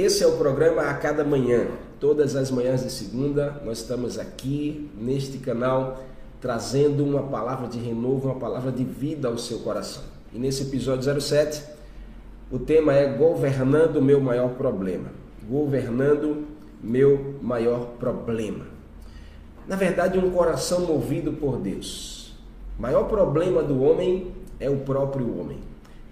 Esse é o programa A Cada Manhã. Todas as manhãs de segunda, nós estamos aqui neste canal trazendo uma palavra de renovo, uma palavra de vida ao seu coração. E nesse episódio 07, o tema é Governando meu maior problema. Governando meu maior problema. Na verdade, um coração movido por Deus. O maior problema do homem é o próprio homem.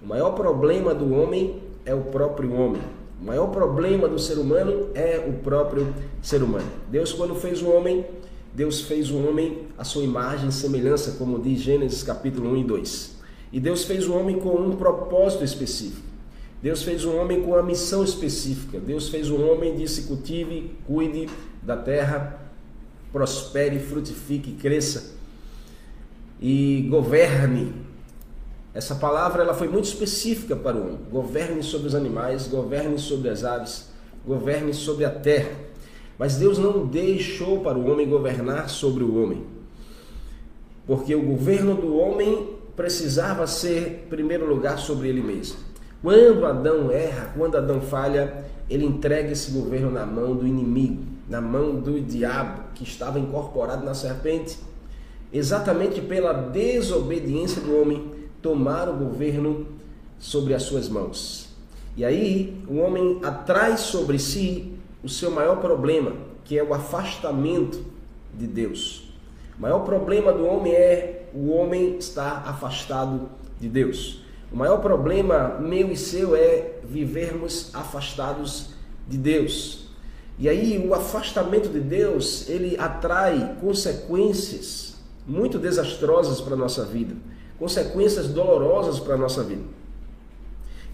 O maior problema do homem é o próprio homem. O maior problema do ser humano é o próprio ser humano. Deus, quando fez o homem, Deus fez o homem à sua imagem e semelhança, como diz Gênesis capítulo 1 e 2. E Deus fez o homem com um propósito específico. Deus fez o homem com uma missão específica. Deus fez o homem e disse: cultive, cuide da terra, prospere, frutifique, cresça e governe essa palavra ela foi muito específica para o homem. Governe sobre os animais, governe sobre as aves, governe sobre a terra. Mas Deus não deixou para o homem governar sobre o homem. Porque o governo do homem precisava ser, em primeiro lugar, sobre ele mesmo. Quando Adão erra, quando Adão falha, ele entrega esse governo na mão do inimigo, na mão do diabo que estava incorporado na serpente, exatamente pela desobediência do homem tomar o governo sobre as suas mãos. E aí o homem atrai sobre si o seu maior problema, que é o afastamento de Deus. O maior problema do homem é o homem estar afastado de Deus. O maior problema meu e seu é vivermos afastados de Deus. E aí o afastamento de Deus, ele atrai consequências muito desastrosas para a nossa vida consequências dolorosas para a nossa vida.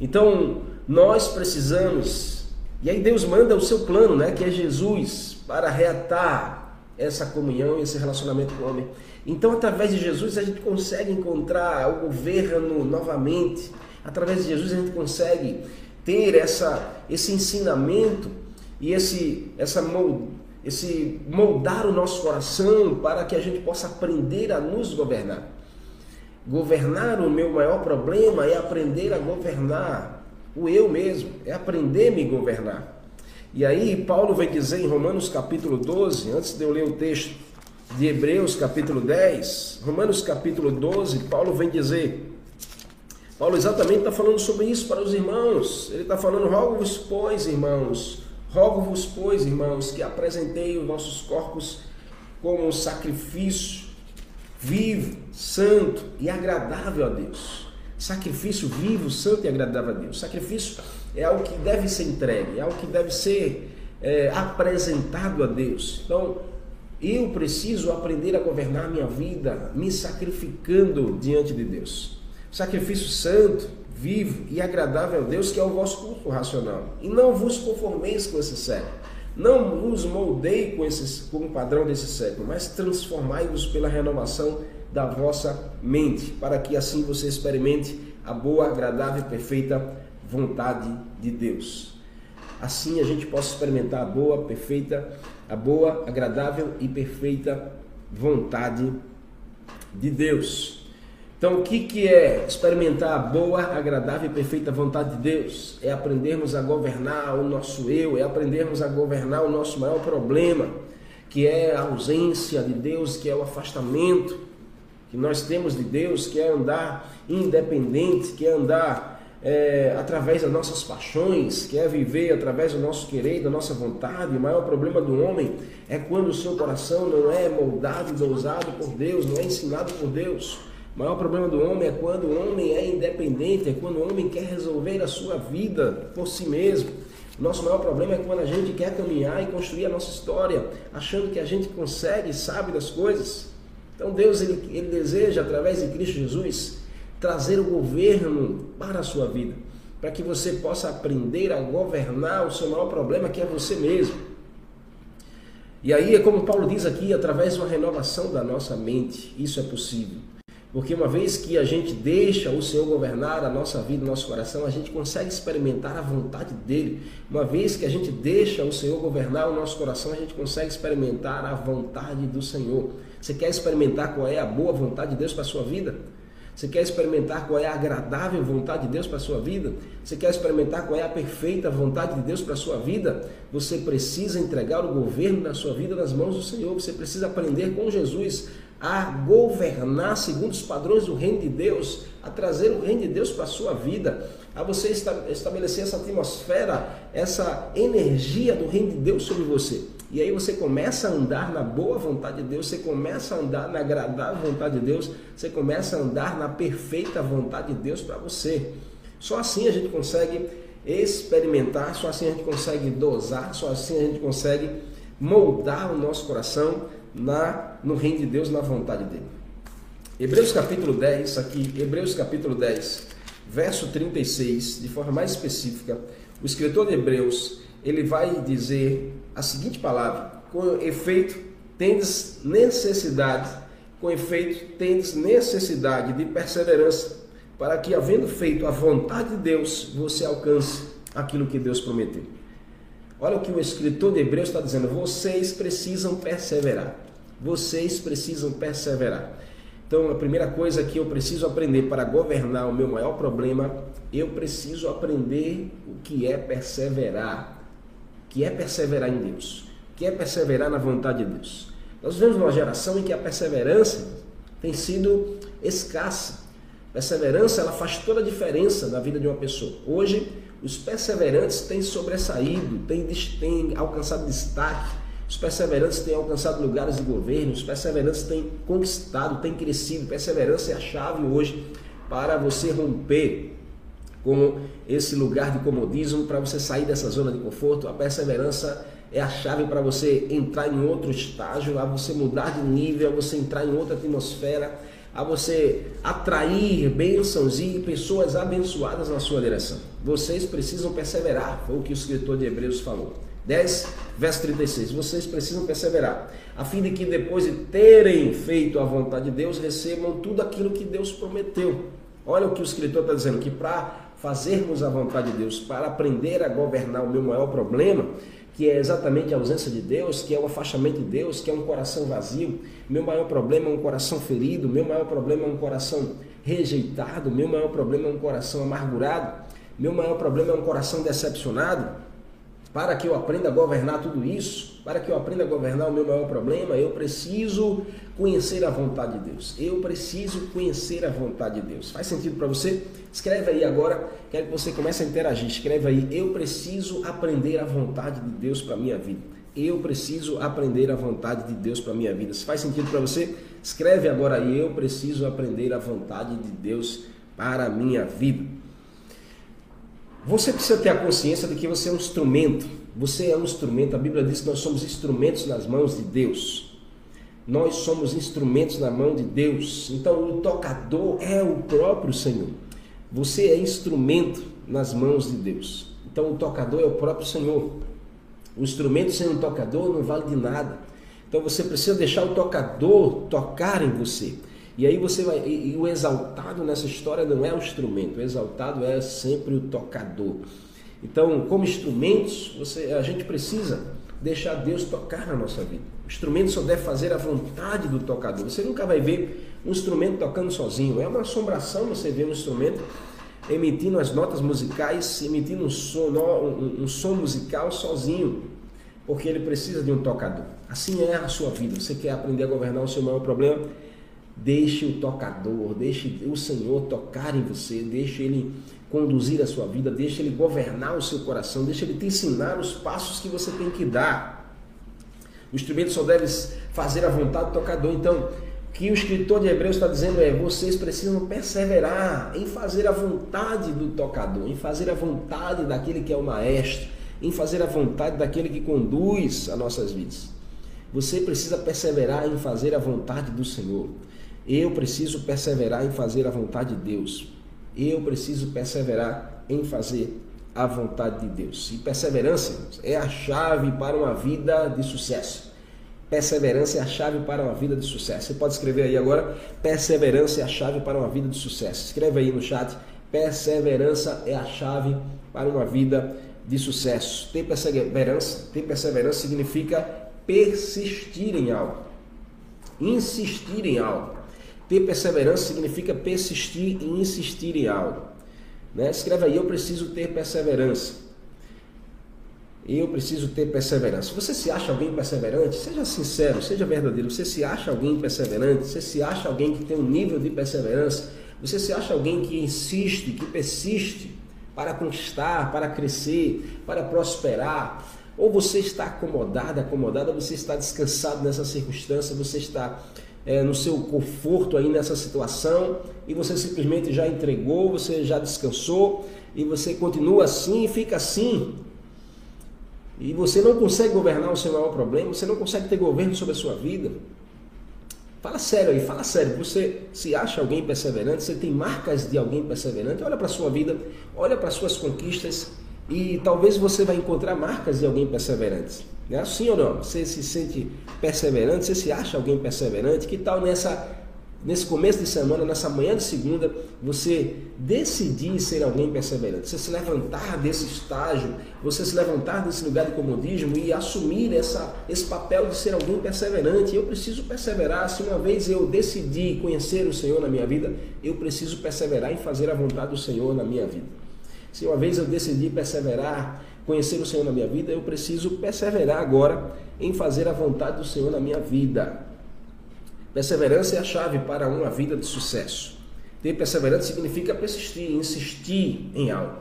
Então, nós precisamos, e aí Deus manda o seu plano, né, que é Jesus, para reatar essa comunhão e esse relacionamento com o homem. Então, através de Jesus, a gente consegue encontrar o governo novamente. Através de Jesus, a gente consegue ter essa, esse ensinamento e esse, essa mold, esse moldar o nosso coração para que a gente possa aprender a nos governar. Governar o meu maior problema é aprender a governar o eu mesmo, é aprender a me governar. E aí Paulo vai dizer em Romanos capítulo 12, antes de eu ler o texto de Hebreus capítulo 10, Romanos capítulo 12, Paulo vem dizer, Paulo exatamente está falando sobre isso para os irmãos. Ele está falando, rogo-vos, pois, irmãos, rogo-vos, pois, irmãos, que apresentei os nossos corpos como um sacrifício vivo, santo e agradável a Deus. Sacrifício vivo, santo e agradável a Deus. Sacrifício é algo que deve ser entregue, é algo que deve ser é, apresentado a Deus. Então, eu preciso aprender a governar minha vida me sacrificando diante de Deus. Sacrifício santo, vivo e agradável a Deus, que é o vosso culto racional. E não vos conformeis com esse século não vos moldei com, esses, com o padrão desse século, mas transformai-vos pela renovação da vossa mente, para que assim você experimente a boa, agradável e perfeita vontade de Deus. Assim a gente possa experimentar a boa, perfeita, a boa, agradável e perfeita vontade de Deus. Então, o que, que é experimentar a boa, agradável e perfeita vontade de Deus? É aprendermos a governar o nosso eu, é aprendermos a governar o nosso maior problema, que é a ausência de Deus, que é o afastamento que nós temos de Deus, que é andar independente, que é andar é, através das nossas paixões, que é viver através do nosso querer, da nossa vontade. O maior problema do homem é quando o seu coração não é moldado e dousado por Deus, não é ensinado por Deus. O maior problema do homem é quando o homem é independente, é quando o homem quer resolver a sua vida por si mesmo. Nosso maior problema é quando a gente quer caminhar e construir a nossa história, achando que a gente consegue e sabe das coisas. Então Deus ele, ele deseja, através de Cristo Jesus, trazer o governo para a sua vida, para que você possa aprender a governar o seu maior problema, que é você mesmo. E aí é como Paulo diz aqui, através de uma renovação da nossa mente, isso é possível. Porque uma vez que a gente deixa o Senhor governar a nossa vida, o nosso coração, a gente consegue experimentar a vontade dele. Uma vez que a gente deixa o Senhor governar o nosso coração, a gente consegue experimentar a vontade do Senhor. Você quer experimentar qual é a boa vontade de Deus para a sua vida? Você quer experimentar qual é a agradável vontade de Deus para a sua vida? Você quer experimentar qual é a perfeita vontade de Deus para a sua vida? Você precisa entregar o governo da sua vida nas mãos do Senhor. Você precisa aprender com Jesus a governar segundo os padrões do reino de Deus, a trazer o reino de Deus para a sua vida, a você estabelecer essa atmosfera, essa energia do reino de Deus sobre você. E aí você começa a andar na boa vontade de Deus, você começa a andar na agradável vontade de Deus, você começa a andar na perfeita vontade de Deus para você. Só assim a gente consegue experimentar, só assim a gente consegue dosar, só assim a gente consegue moldar o nosso coração na no reino de Deus, na vontade dele. Hebreus capítulo 10, aqui, Hebreus capítulo 10, verso 36, de forma mais específica, o escritor de Hebreus, ele vai dizer a seguinte palavra: com efeito, tendes necessidade, com efeito, tendes necessidade de perseverança, para que, havendo feito a vontade de Deus, você alcance aquilo que Deus prometeu. Olha o que o escritor de Hebreus está dizendo: vocês precisam perseverar. Vocês precisam perseverar. Então, a primeira coisa que eu preciso aprender para governar o meu maior problema, eu preciso aprender o que é perseverar que é perseverar em Deus, que é perseverar na vontade de Deus. Nós vivemos numa geração em que a perseverança tem sido escassa. Perseverança ela faz toda a diferença na vida de uma pessoa. Hoje, os perseverantes têm sobressaído, têm, têm alcançado destaque, os perseverantes têm alcançado lugares de governo, os perseverantes têm conquistado, têm crescido. Perseverança é a chave hoje para você romper com esse lugar de comodismo para você sair dessa zona de conforto. A perseverança é a chave para você entrar em outro estágio, a você mudar de nível, a você entrar em outra atmosfera, a você atrair bênçãos e pessoas abençoadas na sua direção. Vocês precisam perseverar, foi o que o escritor de Hebreus falou. 10, verso 36. Vocês precisam perseverar, a fim de que depois de terem feito a vontade de Deus, recebam tudo aquilo que Deus prometeu. Olha o que o escritor está dizendo, que para fazermos a vontade de Deus, para aprender a governar o meu maior problema, que é exatamente a ausência de Deus, que é o afastamento de Deus, que é um coração vazio. Meu maior problema é um coração ferido, meu maior problema é um coração rejeitado, meu maior problema é um coração amargurado, meu maior problema é um coração decepcionado. Para que eu aprenda a governar tudo isso, para que eu aprenda a governar o meu maior problema, eu preciso conhecer a vontade de Deus. Eu preciso conhecer a vontade de Deus. Faz sentido para você? Escreve aí agora, quero que você comece a interagir. Escreve aí, eu preciso aprender a vontade de Deus para minha vida. Eu preciso aprender a vontade de Deus para minha vida. Se faz sentido para você, escreve agora aí, eu preciso aprender a vontade de Deus para minha vida. Você precisa ter a consciência de que você é um instrumento. Você é um instrumento. A Bíblia diz que nós somos instrumentos nas mãos de Deus. Nós somos instrumentos na mão de Deus. Então o tocador é o próprio Senhor. Você é instrumento nas mãos de Deus. Então o tocador é o próprio Senhor. O instrumento sem um tocador não vale de nada. Então você precisa deixar o tocador tocar em você. E aí você vai. E, e, o exaltado nessa história não é o instrumento, o exaltado é sempre o tocador. Então, como instrumentos, você, a gente precisa deixar Deus tocar na nossa vida. O instrumento só deve fazer a vontade do tocador. Você nunca vai ver um instrumento tocando sozinho. É uma assombração você ver um instrumento emitindo as notas musicais, emitindo um som, um, um som musical sozinho, porque ele precisa de um tocador. Assim é a sua vida. Você quer aprender a governar o seu maior problema? Deixe o tocador, deixe o Senhor tocar em você, deixe Ele conduzir a sua vida, deixe Ele governar o seu coração, deixe Ele te ensinar os passos que você tem que dar. O instrumento só deve fazer a vontade do tocador. Então, o que o escritor de Hebreus está dizendo é: vocês precisam perseverar em fazer a vontade do tocador, em fazer a vontade daquele que é o maestro, em fazer a vontade daquele que conduz as nossas vidas. Você precisa perseverar em fazer a vontade do Senhor. Eu preciso perseverar em fazer a vontade de Deus. Eu preciso perseverar em fazer a vontade de Deus. E perseverança é a chave para uma vida de sucesso. Perseverança é a chave para uma vida de sucesso. Você pode escrever aí agora: perseverança é a chave para uma vida de sucesso. Escreve aí no chat: perseverança é a chave para uma vida de sucesso. Ter perseverança, ter perseverança significa persistir em algo, insistir em algo. Ter perseverança significa persistir e insistir em algo. Né? Escreva aí, eu preciso ter perseverança. Eu preciso ter perseverança. Você se acha alguém perseverante? Seja sincero, seja verdadeiro. Você se acha alguém perseverante? Você se acha alguém que tem um nível de perseverança? Você se acha alguém que insiste, que persiste para conquistar, para crescer, para prosperar? Ou você está acomodado, acomodada, você está descansado nessa circunstância, você está é, no seu conforto aí nessa situação e você simplesmente já entregou, você já descansou e você continua assim e fica assim e você não consegue governar o seu maior problema, você não consegue ter governo sobre a sua vida. Fala sério aí, fala sério. Você se acha alguém perseverante, você tem marcas de alguém perseverante, olha para a sua vida, olha para as suas conquistas e talvez você vai encontrar marcas de alguém perseverante. É assim ou não? Você se sente perseverante, você se acha alguém perseverante? Que tal nessa nesse começo de semana, nessa manhã de segunda, você decidir ser alguém perseverante, você se levantar desse estágio, você se levantar desse lugar de comodismo e assumir essa, esse papel de ser alguém perseverante. Eu preciso perseverar. Se uma vez eu decidi conhecer o Senhor na minha vida, eu preciso perseverar em fazer a vontade do Senhor na minha vida. Se uma vez eu decidi perseverar, conhecer o Senhor na minha vida, eu preciso perseverar agora em fazer a vontade do Senhor na minha vida. Perseverança é a chave para uma vida de sucesso. Ter perseverança significa persistir, insistir em algo.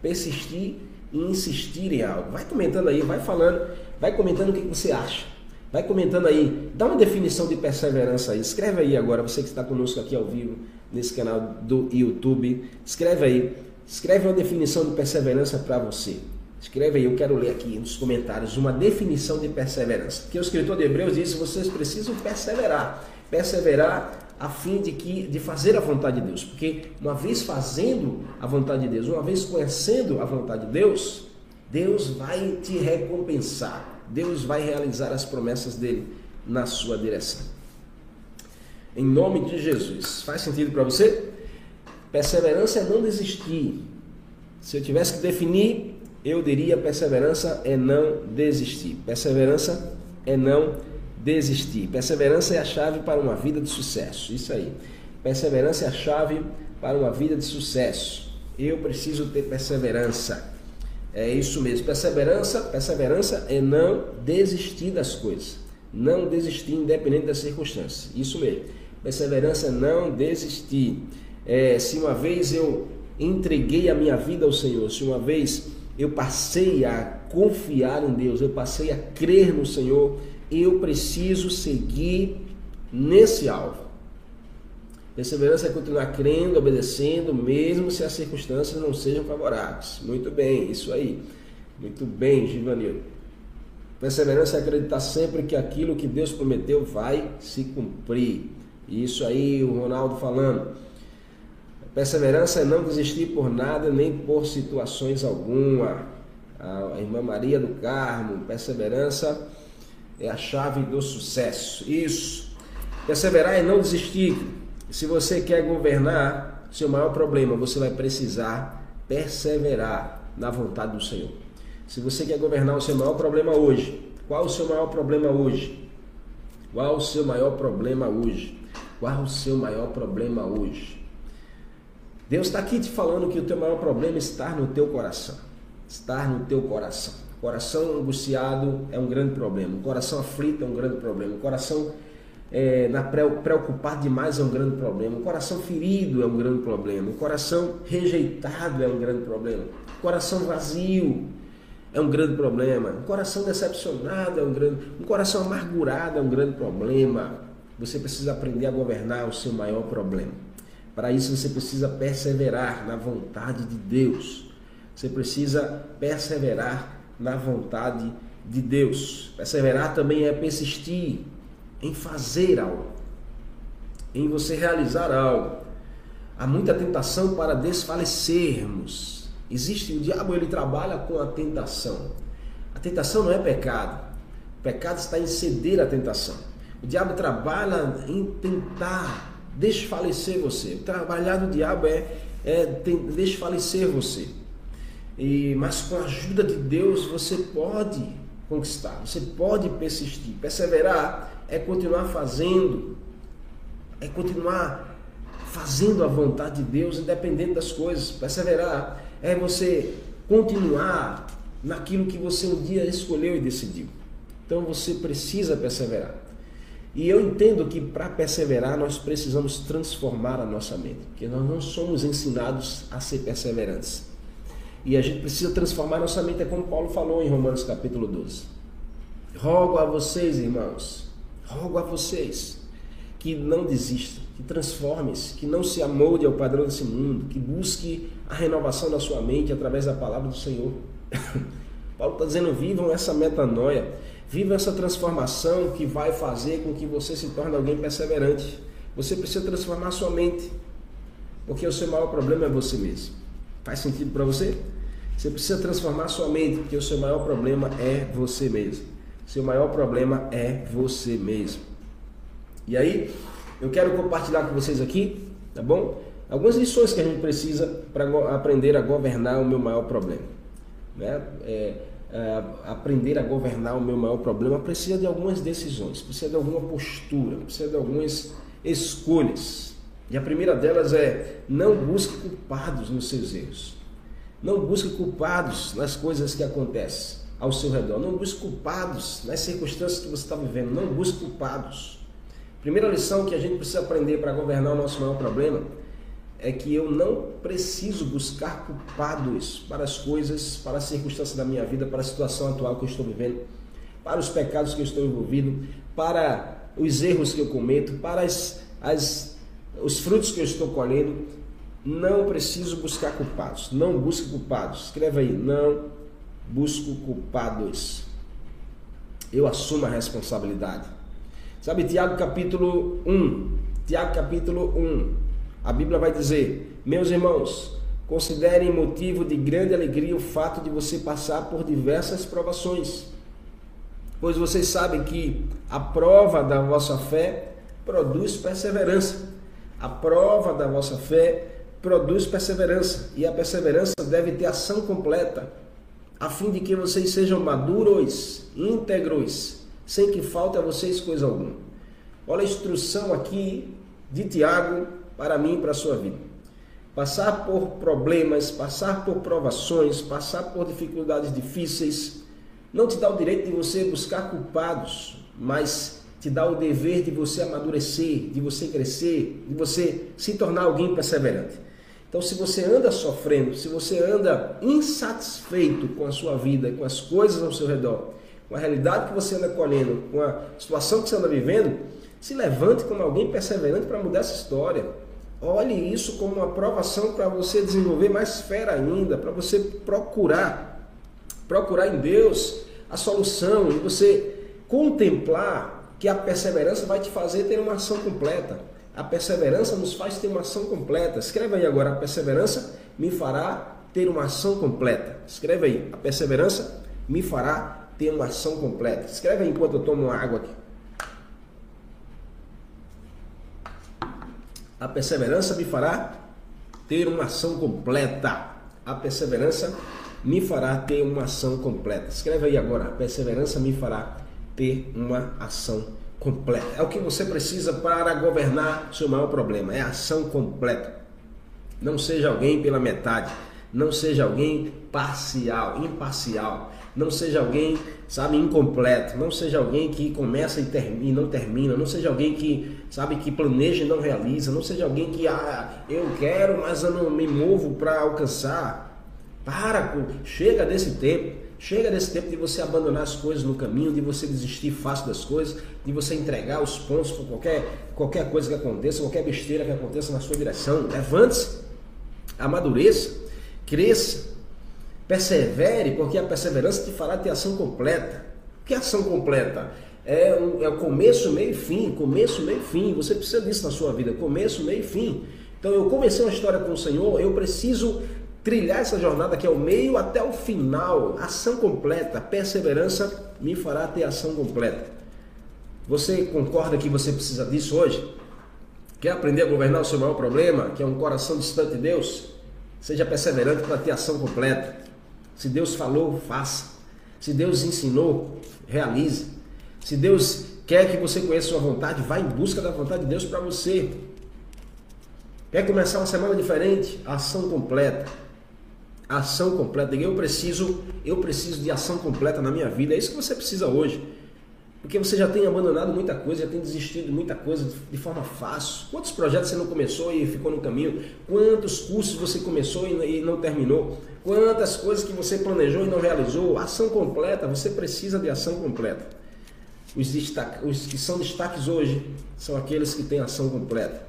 Persistir e insistir em algo. Vai comentando aí, vai falando, vai comentando o que você acha. Vai comentando aí, dá uma definição de perseverança aí. Escreve aí agora, você que está conosco aqui ao vivo, nesse canal do YouTube. Escreve aí, escreve uma definição de perseverança para você. Escreve aí, eu quero ler aqui nos comentários uma definição de perseverança. Que o escritor de Hebreus disse: vocês precisam perseverar. Perseverar a fim de que de fazer a vontade de Deus, porque uma vez fazendo a vontade de Deus, uma vez conhecendo a vontade de Deus, Deus vai te recompensar. Deus vai realizar as promessas dele na sua direção. Em nome de Jesus. Faz sentido para você? Perseverança é não desistir. Se eu tivesse que definir eu diria perseverança é não desistir. Perseverança é não desistir. Perseverança é a chave para uma vida de sucesso. Isso aí. Perseverança é a chave para uma vida de sucesso. Eu preciso ter perseverança. É isso mesmo. Perseverança, perseverança é não desistir das coisas. Não desistir independente das circunstâncias. Isso mesmo. Perseverança é não desistir. É, se uma vez eu entreguei a minha vida ao Senhor, se uma vez eu passei a confiar em Deus, eu passei a crer no Senhor, eu preciso seguir nesse alvo. Perseverança é continuar crendo, obedecendo, mesmo se as circunstâncias não sejam favoráveis. Muito bem, isso aí. Muito bem, Givanildo. Perseverança é acreditar sempre que aquilo que Deus prometeu vai se cumprir. Isso aí, o Ronaldo falando. Perseverança é não desistir por nada nem por situações alguma. A irmã Maria do Carmo, perseverança é a chave do sucesso. Isso. Perseverar é não desistir. Se você quer governar, seu maior problema, você vai precisar perseverar na vontade do Senhor. Se você quer governar o seu maior problema hoje, qual o seu maior problema hoje? Qual o seu maior problema hoje? Qual o seu maior problema hoje? Deus está aqui te falando que o teu maior problema está no teu coração. Estar no teu coração. Coração angustiado é um grande problema. Coração aflito é um grande problema. Coração é, na preocupado demais é um grande problema. O coração ferido é um grande problema. O coração rejeitado é um grande problema. O coração vazio é um grande problema. O coração decepcionado é um grande. Um coração amargurado é um grande problema. Você precisa aprender a governar o seu maior problema. Para isso você precisa perseverar na vontade de Deus. Você precisa perseverar na vontade de Deus. Perseverar também é persistir em fazer algo, em você realizar algo. Há muita tentação para desfalecermos. Existe o diabo, ele trabalha com a tentação. A tentação não é pecado. O pecado está em ceder à tentação. O diabo trabalha em tentar desfalecer você. O trabalhar do diabo é, é desfalecer você. E, mas com a ajuda de Deus você pode conquistar, você pode persistir. Perseverar é continuar fazendo é continuar fazendo a vontade de Deus, independente das coisas. Perseverar é você continuar naquilo que você um dia escolheu e decidiu. Então você precisa perseverar. E eu entendo que para perseverar nós precisamos transformar a nossa mente, porque nós não somos ensinados a ser perseverantes. E a gente precisa transformar a nossa mente, é como Paulo falou em Romanos capítulo 12. Rogo a vocês, irmãos, rogo a vocês que não desistam, que transformem-se, que não se amolde ao padrão desse mundo, que busque a renovação da sua mente através da palavra do Senhor. Paulo está dizendo: vivam essa metanoia, vivam essa transformação que vai fazer com que você se torne alguém perseverante. Você precisa transformar sua mente, porque o seu maior problema é você mesmo. Faz sentido para você? Você precisa transformar sua mente, porque o seu maior problema é você mesmo. Seu maior problema é você mesmo. E aí, eu quero compartilhar com vocês aqui, tá bom? Algumas lições que a gente precisa para aprender a governar o meu maior problema. Né? É, é, aprender a governar o meu maior problema precisa de algumas decisões, precisa de alguma postura, precisa de algumas escolhas. E a primeira delas é não busque culpados nos seus erros. Não busque culpados nas coisas que acontecem ao seu redor. Não busque culpados nas circunstâncias que você está vivendo. Não busque culpados. Primeira lição que a gente precisa aprender para governar o nosso maior problema é que eu não preciso buscar culpados para as coisas, para as circunstâncias da minha vida, para a situação atual que eu estou vivendo, para os pecados que eu estou envolvido, para os erros que eu cometo, para as, as, os frutos que eu estou colhendo. Não preciso buscar culpados. Não busque culpados. Escreva aí. Não busco culpados. Eu assumo a responsabilidade. Sabe, Tiago capítulo 1. Tiago capítulo 1 a Bíblia vai dizer: Meus irmãos, considerem motivo de grande alegria o fato de você passar por diversas provações, pois vocês sabem que a prova da vossa fé produz perseverança. A prova da vossa fé produz perseverança, e a perseverança deve ter ação completa, a fim de que vocês sejam maduros, íntegros, sem que falte a vocês coisa alguma. Olha a instrução aqui de Tiago para mim e para a sua vida. Passar por problemas, passar por provações, passar por dificuldades difíceis, não te dá o direito de você buscar culpados, mas te dá o dever de você amadurecer, de você crescer, de você se tornar alguém perseverante. Então, se você anda sofrendo, se você anda insatisfeito com a sua vida, com as coisas ao seu redor, com a realidade que você anda colhendo, com a situação que você anda vivendo, se levante como alguém perseverante para mudar essa história. Olhe isso como uma aprovação para você desenvolver mais fé ainda, para você procurar, procurar em Deus a solução e você contemplar que a perseverança vai te fazer ter uma ação completa. A perseverança nos faz ter uma ação completa. Escreve aí agora, a perseverança me fará ter uma ação completa. Escreve aí, a perseverança me fará ter uma ação completa. Escreve aí enquanto eu tomo água aqui. A perseverança me fará ter uma ação completa. A perseverança me fará ter uma ação completa. Escreve aí agora. A perseverança me fará ter uma ação completa. É o que você precisa para governar seu maior problema. É ação completa. Não seja alguém pela metade. Não seja alguém parcial, imparcial. Não seja alguém, sabe, incompleto. Não seja alguém que começa e, termina, e não termina. Não seja alguém que, sabe, que planeja e não realiza. Não seja alguém que, ah, eu quero, mas eu não me movo para alcançar. Para, chega desse tempo. Chega desse tempo de você abandonar as coisas no caminho, de você desistir fácil das coisas, de você entregar os pontos por qualquer, qualquer coisa que aconteça, qualquer besteira que aconteça na sua direção. Levante-se, amadureça, cresça, Persevere, porque a perseverança te fará ter ação completa. O que é ação completa? É, um, é o começo, meio e fim. Começo, meio e fim. Você precisa disso na sua vida. Começo, meio e fim. Então eu comecei uma história com o Senhor, eu preciso trilhar essa jornada que é o meio até o final. Ação completa. Perseverança me fará ter ação completa. Você concorda que você precisa disso hoje? Quer aprender a governar o seu maior problema, que é um coração distante de Deus? Seja perseverante para ter ação completa. Se Deus falou, faça. Se Deus ensinou, realize. Se Deus quer que você conheça sua vontade, vá em busca da vontade de Deus para você. Quer começar uma semana diferente? Ação completa. Ação completa. Eu preciso, eu preciso de ação completa na minha vida. É isso que você precisa hoje. Porque você já tem abandonado muita coisa, já tem desistido de muita coisa de forma fácil. Quantos projetos você não começou e ficou no caminho? Quantos cursos você começou e não terminou? Quantas coisas que você planejou e não realizou? Ação completa, você precisa de ação completa. Os, destaque, os que são destaques hoje são aqueles que têm ação completa.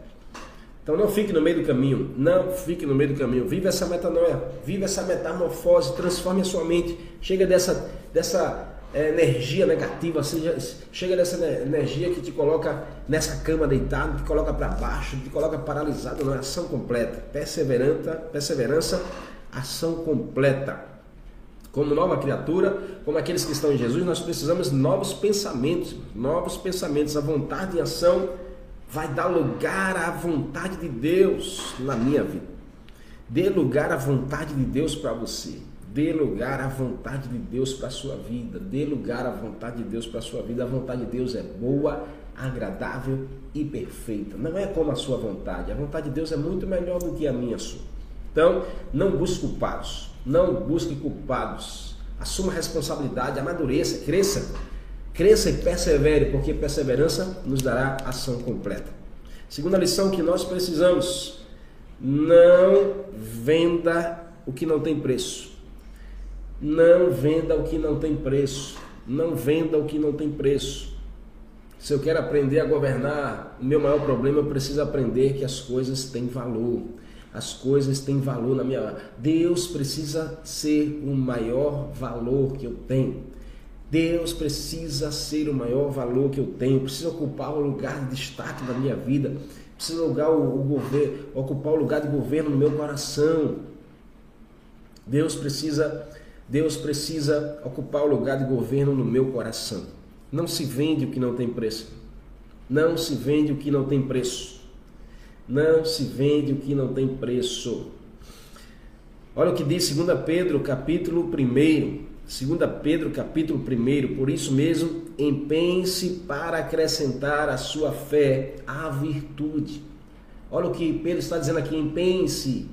Então não fique no meio do caminho, não fique no meio do caminho. Vive essa metanoia, vive essa metamorfose, transforme a sua mente. Chega dessa, dessa é, energia negativa, seja, chega dessa energia que te coloca nessa cama deitado, te coloca para baixo, te coloca paralisado na ação completa. Perseverança, perseverança, ação completa. Como nova criatura, como aqueles que estão em Jesus, nós precisamos de novos pensamentos, novos pensamentos, a vontade em ação vai dar lugar à vontade de Deus na minha vida. Dê lugar à vontade de Deus para você. Dê lugar à vontade de Deus para a sua vida. Dê lugar à vontade de Deus para a sua vida. A vontade de Deus é boa, agradável e perfeita. Não é como a sua vontade. A vontade de Deus é muito melhor do que a minha sua. Então, não busque culpados. Não busque culpados. Assuma responsabilidade, amadureça, cresça Cresça e persevere, porque perseverança nos dará ação completa. Segunda lição que nós precisamos: não venda o que não tem preço. Não venda o que não tem preço. Não venda o que não tem preço. Se eu quero aprender a governar, o meu maior problema eu preciso aprender que as coisas têm valor. As coisas têm valor na minha. Deus precisa ser o maior valor que eu tenho. Deus precisa ser o maior valor que eu tenho, precisa ocupar o lugar de destaque da minha vida, precisa lugar o, o governo, ocupar o lugar de governo no meu coração. Deus precisa, Deus precisa ocupar o lugar de governo no meu coração. Não se vende o que não tem preço. Não se vende o que não tem preço. Não se vende o que não tem preço. Olha o que diz 2 Pedro, capítulo 1, 2 Pedro capítulo 1, por isso mesmo, empenhe-se para acrescentar à sua fé a virtude. Olha o que Pedro está dizendo aqui, empenhe-se,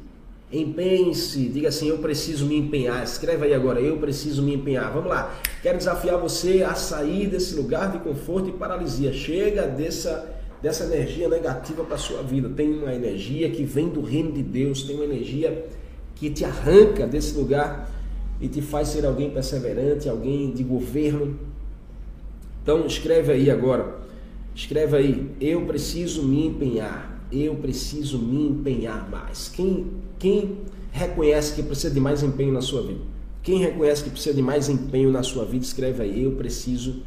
empenhe-se, diga assim, eu preciso me empenhar, escreve aí agora, eu preciso me empenhar. Vamos lá, quero desafiar você a sair desse lugar de conforto e paralisia, chega dessa, dessa energia negativa para a sua vida, tem uma energia que vem do reino de Deus, tem uma energia que te arranca desse lugar e te faz ser alguém perseverante, alguém de governo. Então escreve aí agora, escreve aí, eu preciso me empenhar, eu preciso me empenhar mais. Quem, quem reconhece que precisa de mais empenho na sua vida? Quem reconhece que precisa de mais empenho na sua vida, escreve aí, eu preciso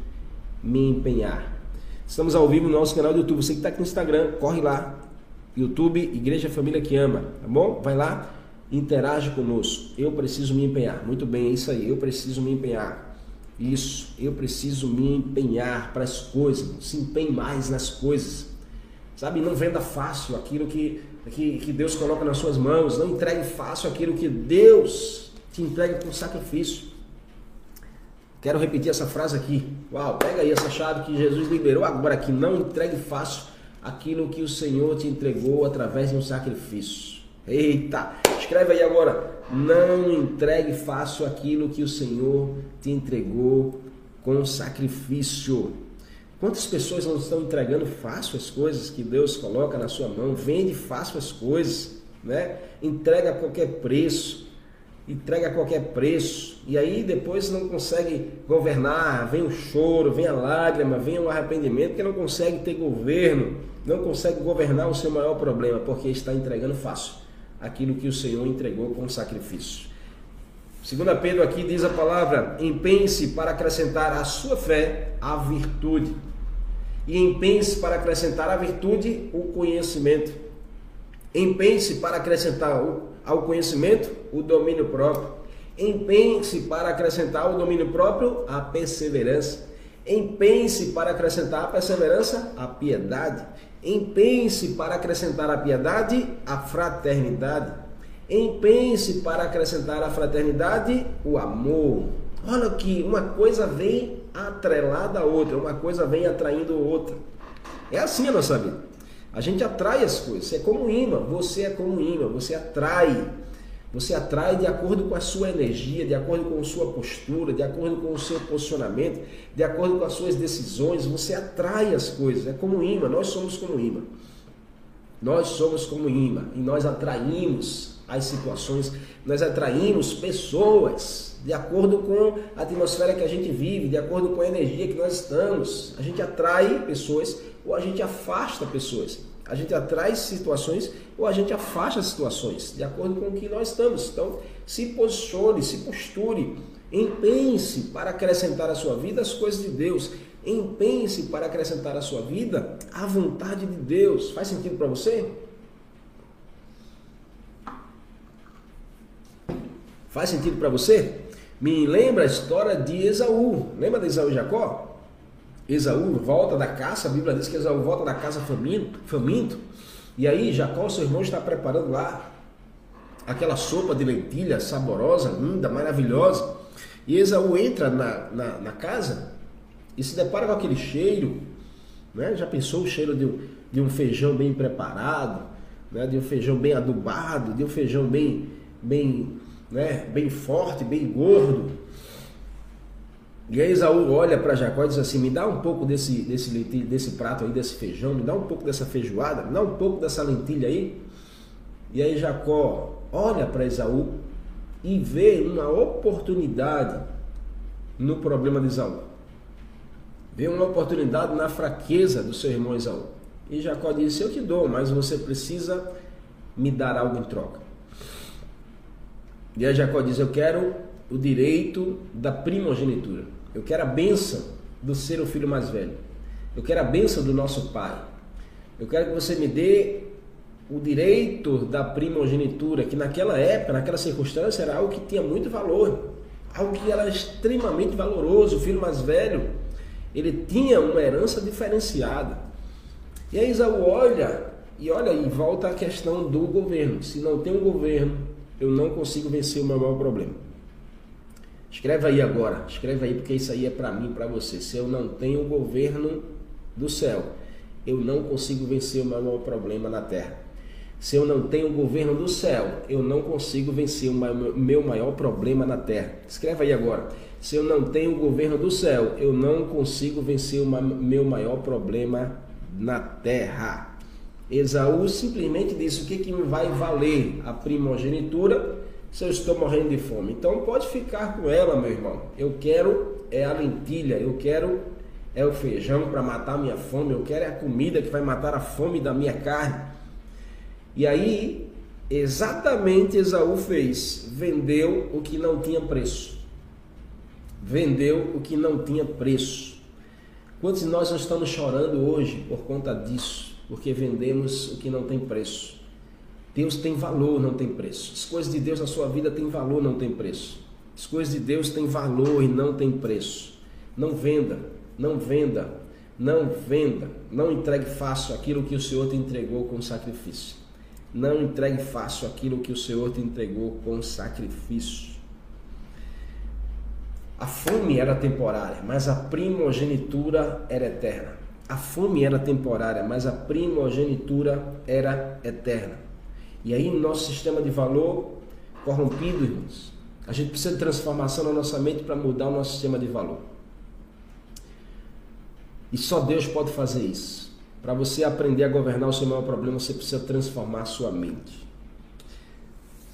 me empenhar. Estamos ao vivo no nosso canal do YouTube. Você que está aqui no Instagram, corre lá. YouTube, Igreja Família que Ama, tá bom? Vai lá, interage conosco. Eu preciso me empenhar. Muito bem, é isso aí. Eu preciso me empenhar. Isso, eu preciso me empenhar para as coisas. Se empenhe mais nas coisas. Sabe, não venda fácil aquilo que, que, que Deus coloca nas suas mãos. Não entregue fácil aquilo que Deus te entrega com sacrifício. Quero repetir essa frase aqui. Uau, pega aí essa chave que Jesus liberou agora aqui. Não entregue fácil aquilo que o Senhor te entregou através de um sacrifício. Eita! Escreve aí agora. Não entregue fácil aquilo que o Senhor te entregou com sacrifício. Quantas pessoas não estão entregando fácil as coisas que Deus coloca na sua mão? Vende fácil as coisas, né? Entrega a qualquer preço, entrega a qualquer preço. E aí depois não consegue governar, vem o choro, vem a lágrima, vem o arrependimento, porque não consegue ter governo, não consegue governar o seu maior problema, porque está entregando fácil aquilo que o Senhor entregou como sacrifício. Segunda Pedro aqui diz a palavra: empenhe-se para acrescentar à sua fé a virtude. E empenhe-se para acrescentar à virtude o conhecimento. Empenhe-se para acrescentar ao conhecimento o domínio próprio. Empenhe-se para acrescentar ao domínio próprio a perseverança. Empenhe-se para acrescentar à perseverança a piedade. Empenhe-se para acrescentar à piedade a fraternidade. Empenhe-se para acrescentar à fraternidade o amor. Olha que uma coisa vem atrelada à outra, uma coisa vem atraindo outra. É assim a nossa vida. A gente atrai as coisas, é como um imã, você é como um imã, você atrai. Você atrai de acordo com a sua energia, de acordo com a sua postura, de acordo com o seu posicionamento, de acordo com as suas decisões, você atrai as coisas, é como um imã, nós somos como um imã. Nós somos como imã e nós atraímos as situações, nós atraímos pessoas de acordo com a atmosfera que a gente vive, de acordo com a energia que nós estamos. A gente atrai pessoas ou a gente afasta pessoas. A gente atrai situações ou a gente afasta situações, de acordo com o que nós estamos. Então, se posicione, se posture, empenhe-se para acrescentar à sua vida as coisas de Deus. Empenhe-se para acrescentar à sua vida a vontade de Deus. Faz sentido para você? Faz sentido para você? Me lembra a história de Esaú. Lembra de Esaú e Jacó? Esaú volta da caça, a Bíblia diz que Esaú volta da casa faminto, faminto. E aí Jacó, seu irmão, está preparando lá aquela sopa de lentilha saborosa, linda, maravilhosa. E Esaú entra na, na, na casa e se depara com aquele cheiro, né? já pensou o cheiro de, de um feijão bem preparado, né? de um feijão bem adubado, de um feijão bem, bem, né? bem forte, bem gordo. E aí Esaú olha para Jacó e diz assim: me dá um pouco desse, desse, lentilha, desse prato aí, desse feijão, me dá um pouco dessa feijoada, me dá um pouco dessa lentilha aí. E aí Jacó olha para Esaú e vê uma oportunidade no problema de Esaú. Vê uma oportunidade na fraqueza do seu irmão Esaú. E Jacó disse: Eu te dou, mas você precisa me dar algo em troca. E aí Jacó diz: Eu quero o direito da primogenitura. Eu quero a benção do ser o filho mais velho. Eu quero a benção do nosso pai. Eu quero que você me dê o direito da primogenitura, que naquela época, naquela circunstância, era algo que tinha muito valor, algo que era extremamente valoroso. O filho mais velho ele tinha uma herança diferenciada. E aí Isaú olha e olha e volta à questão do governo. Se não tem um governo, eu não consigo vencer o meu maior problema. Escreve aí agora, escreve aí porque isso aí é para mim, para você. Se eu não tenho o governo do céu, eu não consigo vencer o meu maior problema na terra. Se eu não tenho o governo do céu, eu não consigo vencer o meu maior problema na terra. Escreve aí agora. Se eu não tenho o governo do céu, eu não consigo vencer o meu maior problema na terra. Esaú simplesmente disse: o que, que me vai valer a primogenitura se eu estou morrendo de fome? Então pode ficar com ela, meu irmão. Eu quero é a lentilha, eu quero é o feijão para matar a minha fome, eu quero é a comida que vai matar a fome da minha carne. E aí, exatamente Esaú fez: vendeu o que não tinha preço vendeu o que não tinha preço. Quantos de nós não estamos chorando hoje por conta disso? Porque vendemos o que não tem preço. Deus tem valor, não tem preço. As coisas de Deus na sua vida têm valor, não tem preço. As coisas de Deus têm valor e não tem preço. Não venda, não venda, não venda. Não entregue fácil aquilo que o Senhor te entregou com sacrifício. Não entregue fácil aquilo que o Senhor te entregou com sacrifício. A fome era temporária, mas a primogenitura era eterna. A fome era temporária, mas a primogenitura era eterna. E aí, nosso sistema de valor corrompido, irmãos, a gente precisa de transformação na nossa mente para mudar o nosso sistema de valor. E só Deus pode fazer isso. Para você aprender a governar o seu maior problema, você precisa transformar a sua mente.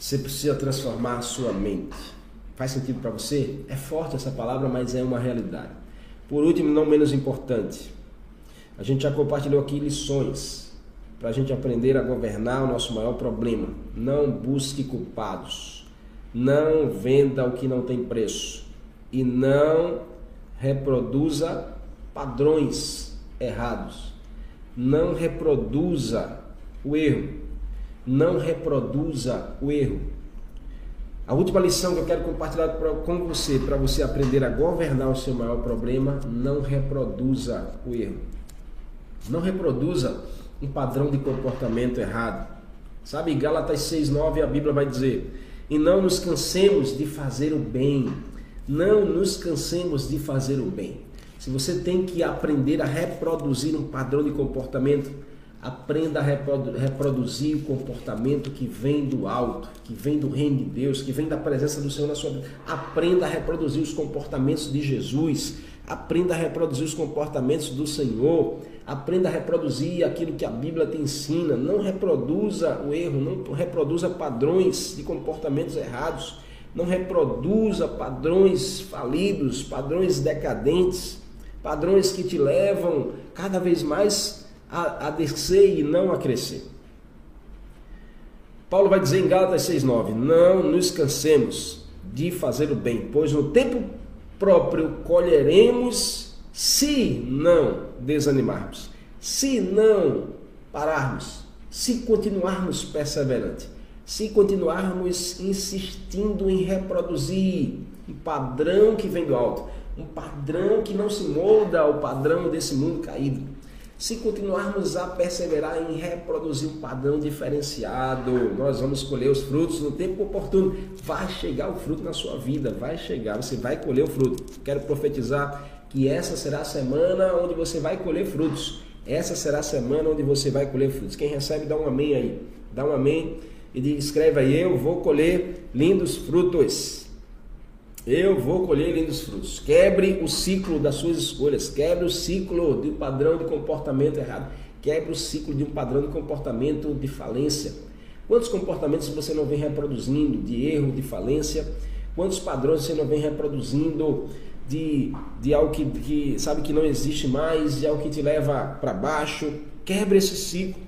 Você precisa transformar a sua mente. Faz sentido para você? É forte essa palavra, mas é uma realidade. Por último, não menos importante, a gente já compartilhou aqui lições para a gente aprender a governar o nosso maior problema. Não busque culpados. Não venda o que não tem preço. E não reproduza padrões errados. Não reproduza o erro. Não reproduza o erro. A última lição que eu quero compartilhar com você, para você aprender a governar o seu maior problema, não reproduza o erro. Não reproduza um padrão de comportamento errado. Sabe, Gálatas 6,9 a Bíblia vai dizer: E não nos cansemos de fazer o bem. Não nos cansemos de fazer o bem. se você tem que aprender a reproduzir um padrão de comportamento, aprenda a reproduzir o comportamento que vem do alto, que vem do reino de Deus, que vem da presença do Senhor na sua vida. Aprenda a reproduzir os comportamentos de Jesus, aprenda a reproduzir os comportamentos do Senhor, aprenda a reproduzir aquilo que a Bíblia te ensina. Não reproduza o erro, não reproduza padrões de comportamentos errados, não reproduza padrões falidos, padrões decadentes, padrões que te levam cada vez mais a, a descer e não a crescer. Paulo vai dizer em Gálatas 6,9: Não nos cansemos de fazer o bem, pois no tempo próprio colheremos se não desanimarmos, se não pararmos, se continuarmos perseverantes, se continuarmos insistindo em reproduzir um padrão que vem do alto, um padrão que não se molda ao padrão desse mundo caído. Se continuarmos a perseverar em reproduzir um padrão diferenciado, nós vamos colher os frutos no tempo oportuno. Vai chegar o fruto na sua vida, vai chegar, você vai colher o fruto. Quero profetizar que essa será a semana onde você vai colher frutos. Essa será a semana onde você vai colher frutos. Quem recebe, dá um amém aí. Dá um amém e escreve aí: Eu vou colher lindos frutos. Eu vou colher lindos frutos. Quebre o ciclo das suas escolhas. Quebre o ciclo de um padrão de comportamento errado. Quebre o ciclo de um padrão de comportamento de falência. Quantos comportamentos você não vem reproduzindo de erro, de falência? Quantos padrões você não vem reproduzindo de, de algo que, que sabe que não existe mais, de algo que te leva para baixo. Quebre esse ciclo.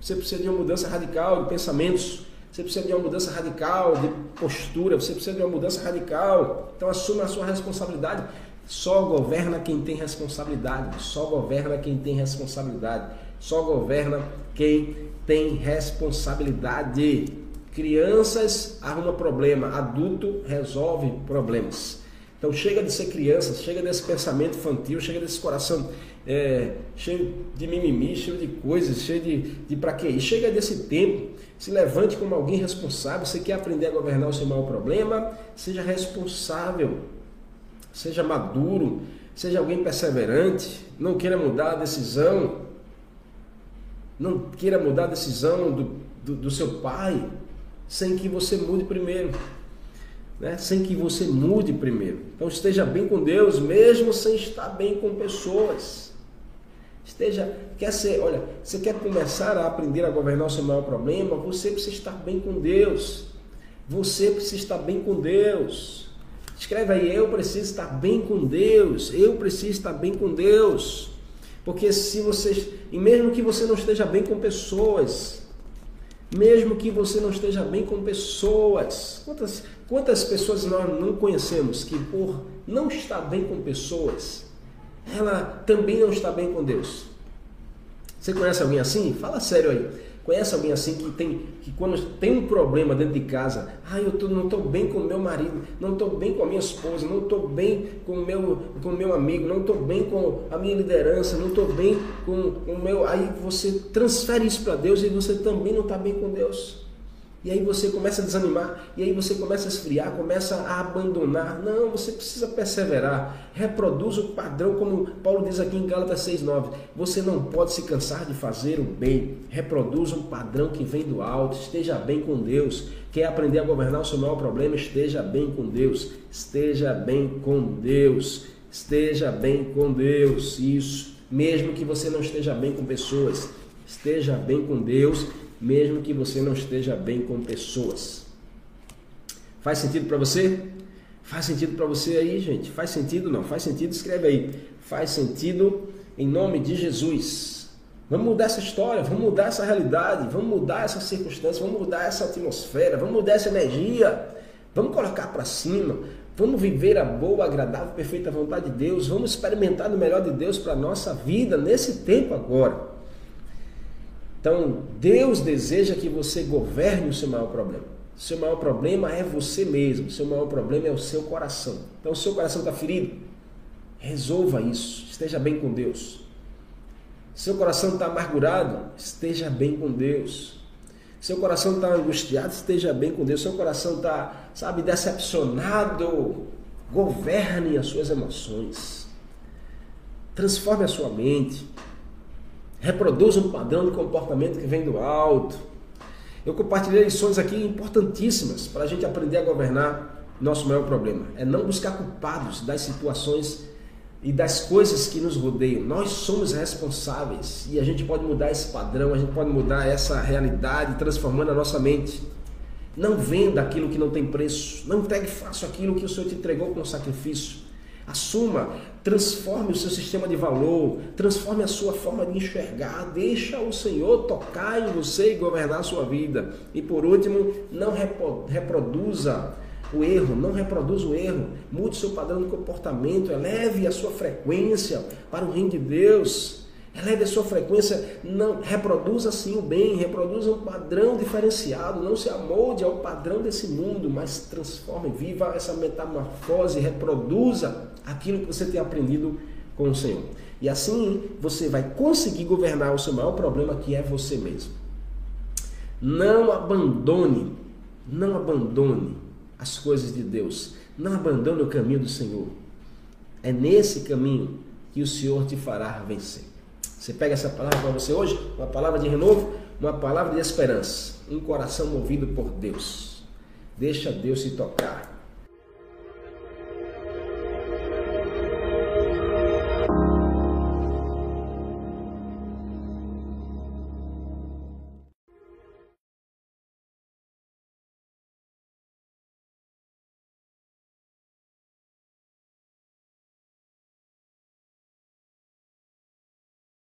Você precisa de uma mudança radical de pensamentos. Você precisa de uma mudança radical de postura. Você precisa de uma mudança radical. Então assuma a sua responsabilidade. Só governa quem tem responsabilidade. Só governa quem tem responsabilidade. Só governa quem tem responsabilidade. Crianças arruma problema, adulto resolve problemas. Então chega de ser criança, chega desse pensamento infantil, chega desse coração é, cheio de mimimi, cheio de coisas, cheio de, de pra quê? chega desse tempo, se levante como alguém responsável. Você quer aprender a governar o seu maior problema? Seja responsável, seja maduro, seja alguém perseverante, não queira mudar a decisão, não queira mudar a decisão do, do, do seu pai sem que você mude primeiro né? sem que você mude primeiro. Então esteja bem com Deus, mesmo sem estar bem com pessoas. Esteja, quer ser, olha, você quer começar a aprender a governar o seu maior problema, você precisa estar bem com Deus. Você precisa estar bem com Deus. Escreve aí, eu preciso estar bem com Deus. Eu preciso estar bem com Deus. Porque se você, e mesmo que você não esteja bem com pessoas, mesmo que você não esteja bem com pessoas. Quantas, quantas pessoas nós não conhecemos que, por não estar bem com pessoas, ela também não está bem com Deus? Você conhece alguém assim? Fala sério aí. Conhece alguém assim que tem que quando tem um problema dentro de casa, ah, eu tô, não estou bem com meu marido, não estou bem com a minha esposa, não estou bem com meu, com meu amigo, não estou bem com a minha liderança, não estou bem com o meu. Aí você transfere isso para Deus e você também não está bem com Deus. E aí você começa a desanimar, e aí você começa a esfriar, começa a abandonar. Não, você precisa perseverar. Reproduz o padrão, como Paulo diz aqui em Gálatas 6,9. Você não pode se cansar de fazer o bem. Reproduz um padrão que vem do alto. Esteja bem com Deus. Quer aprender a governar o seu maior problema? Esteja bem com Deus. Esteja bem com Deus. Esteja bem com Deus. Isso. Mesmo que você não esteja bem com pessoas, esteja bem com Deus mesmo que você não esteja bem com pessoas. Faz sentido para você? Faz sentido para você aí, gente? Faz sentido não? Faz sentido? Escreve aí. Faz sentido em nome de Jesus. Vamos mudar essa história, vamos mudar essa realidade, vamos mudar essa circunstância, vamos mudar essa atmosfera, vamos mudar essa energia. Vamos colocar para cima, vamos viver a boa, agradável, perfeita vontade de Deus, vamos experimentar o melhor de Deus para a nossa vida nesse tempo agora. Então, Deus deseja que você governe o seu maior problema. O seu maior problema é você mesmo, o seu maior problema é o seu coração. Então, o seu coração está ferido? Resolva isso, esteja bem com Deus. Seu coração está amargurado? Esteja bem com Deus. Seu coração está angustiado? Esteja bem com Deus. Seu coração está, sabe, decepcionado? Governe as suas emoções. Transforme a sua mente. Reproduza um padrão de comportamento que vem do alto. Eu compartilhei lições aqui importantíssimas para a gente aprender a governar nosso maior problema. É não buscar culpados das situações e das coisas que nos rodeiam. Nós somos responsáveis e a gente pode mudar esse padrão, a gente pode mudar essa realidade transformando a nossa mente. Não venda aquilo que não tem preço. Não entregue fácil aquilo que o Senhor te entregou com sacrifício. Assuma, transforme o seu sistema de valor, transforme a sua forma de enxergar, deixa o Senhor tocar em você e governar a sua vida. E por último, não reproduza o erro, não reproduza o erro, mude seu padrão de comportamento, eleve a sua frequência para o reino de Deus. Eleve a sua frequência, não reproduza sim o bem, reproduza um padrão diferenciado, não se amolde ao padrão desse mundo, mas transforme, viva essa metamorfose, reproduza aquilo que você tem aprendido com o Senhor. E assim você vai conseguir governar o seu maior problema, que é você mesmo. Não abandone, não abandone as coisas de Deus. Não abandone o caminho do Senhor. É nesse caminho que o Senhor te fará vencer. Você pega essa palavra para você hoje, uma palavra de renovo, uma palavra de esperança, um coração movido por Deus. Deixa Deus se tocar